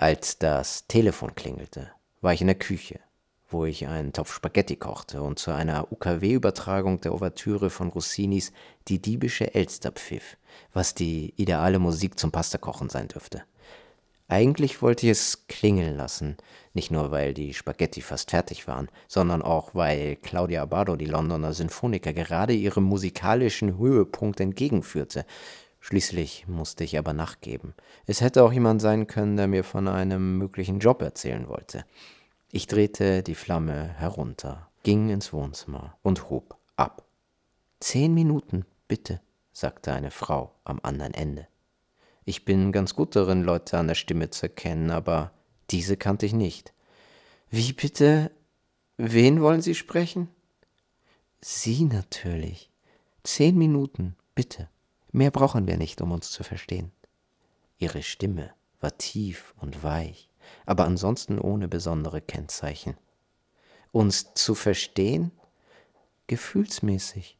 Als das Telefon klingelte, war ich in der Küche, wo ich einen Topf Spaghetti kochte und zu einer UKW-Übertragung der Ouvertüre von Rossinis Die diebische Elster pfiff, was die ideale Musik zum Pastakochen sein dürfte. Eigentlich wollte ich es klingeln lassen, nicht nur weil die Spaghetti fast fertig waren, sondern auch weil Claudia Abbado, die Londoner Sinfoniker, gerade ihrem musikalischen Höhepunkt entgegenführte. Schließlich musste ich aber nachgeben. Es hätte auch jemand sein können, der mir von einem möglichen Job erzählen wollte. Ich drehte die Flamme herunter, ging ins Wohnzimmer und hob ab. Zehn Minuten, bitte, sagte eine Frau am anderen Ende. Ich bin ganz gut darin, Leute an der Stimme zu erkennen, aber diese kannte ich nicht. Wie bitte? Wen wollen Sie sprechen? Sie natürlich. Zehn Minuten, bitte. Mehr brauchen wir nicht, um uns zu verstehen. Ihre Stimme war tief und weich, aber ansonsten ohne besondere Kennzeichen. Uns zu verstehen? Gefühlsmäßig.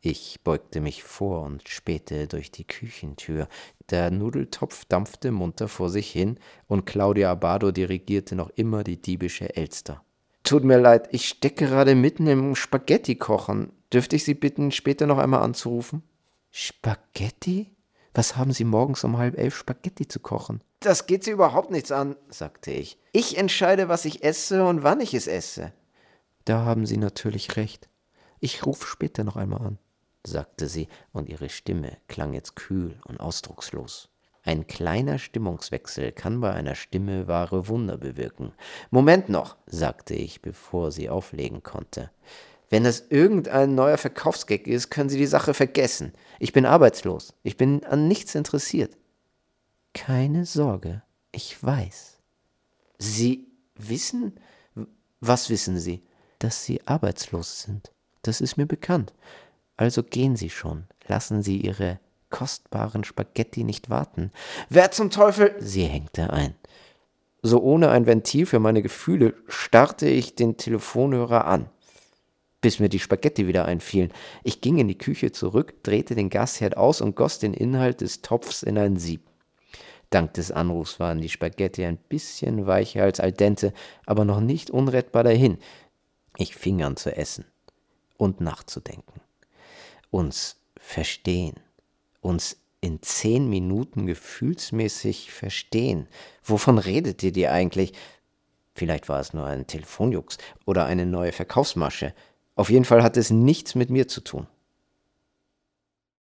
Ich beugte mich vor und spähte durch die Küchentür. Der Nudeltopf dampfte munter vor sich hin und Claudia Abado dirigierte noch immer die diebische Elster. Tut mir leid, ich stecke gerade mitten im Spaghetti kochen. Dürfte ich Sie bitten, später noch einmal anzurufen? Spaghetti? Was haben Sie morgens um halb elf Spaghetti zu kochen? Das geht Sie überhaupt nichts an, sagte ich. Ich entscheide, was ich esse und wann ich es esse. Da haben Sie natürlich recht. Ich rufe später noch einmal an sagte sie, und ihre Stimme klang jetzt kühl und ausdruckslos. Ein kleiner Stimmungswechsel kann bei einer Stimme wahre Wunder bewirken. Moment noch, sagte ich, bevor sie auflegen konnte. Wenn das irgendein neuer Verkaufsgag ist, können Sie die Sache vergessen. Ich bin arbeitslos. Ich bin an nichts interessiert. Keine Sorge, ich weiß. Sie wissen? Was wissen Sie? Dass Sie arbeitslos sind. Das ist mir bekannt. Also gehen Sie schon, lassen Sie Ihre kostbaren Spaghetti nicht warten. Wer zum Teufel? Sie hängte ein. So ohne ein Ventil für meine Gefühle starrte ich den Telefonhörer an, bis mir die Spaghetti wieder einfielen. Ich ging in die Küche zurück, drehte den Gasherd aus und goss den Inhalt des Topfs in ein Sieb. Dank des Anrufs waren die Spaghetti ein bisschen weicher als al dente, aber noch nicht unrettbar dahin. Ich fing an zu essen und nachzudenken uns verstehen, uns in zehn Minuten gefühlsmäßig verstehen. Wovon redet ihr dir eigentlich? Vielleicht war es nur ein Telefonjux oder eine neue Verkaufsmasche. Auf jeden Fall hat es nichts mit mir zu tun.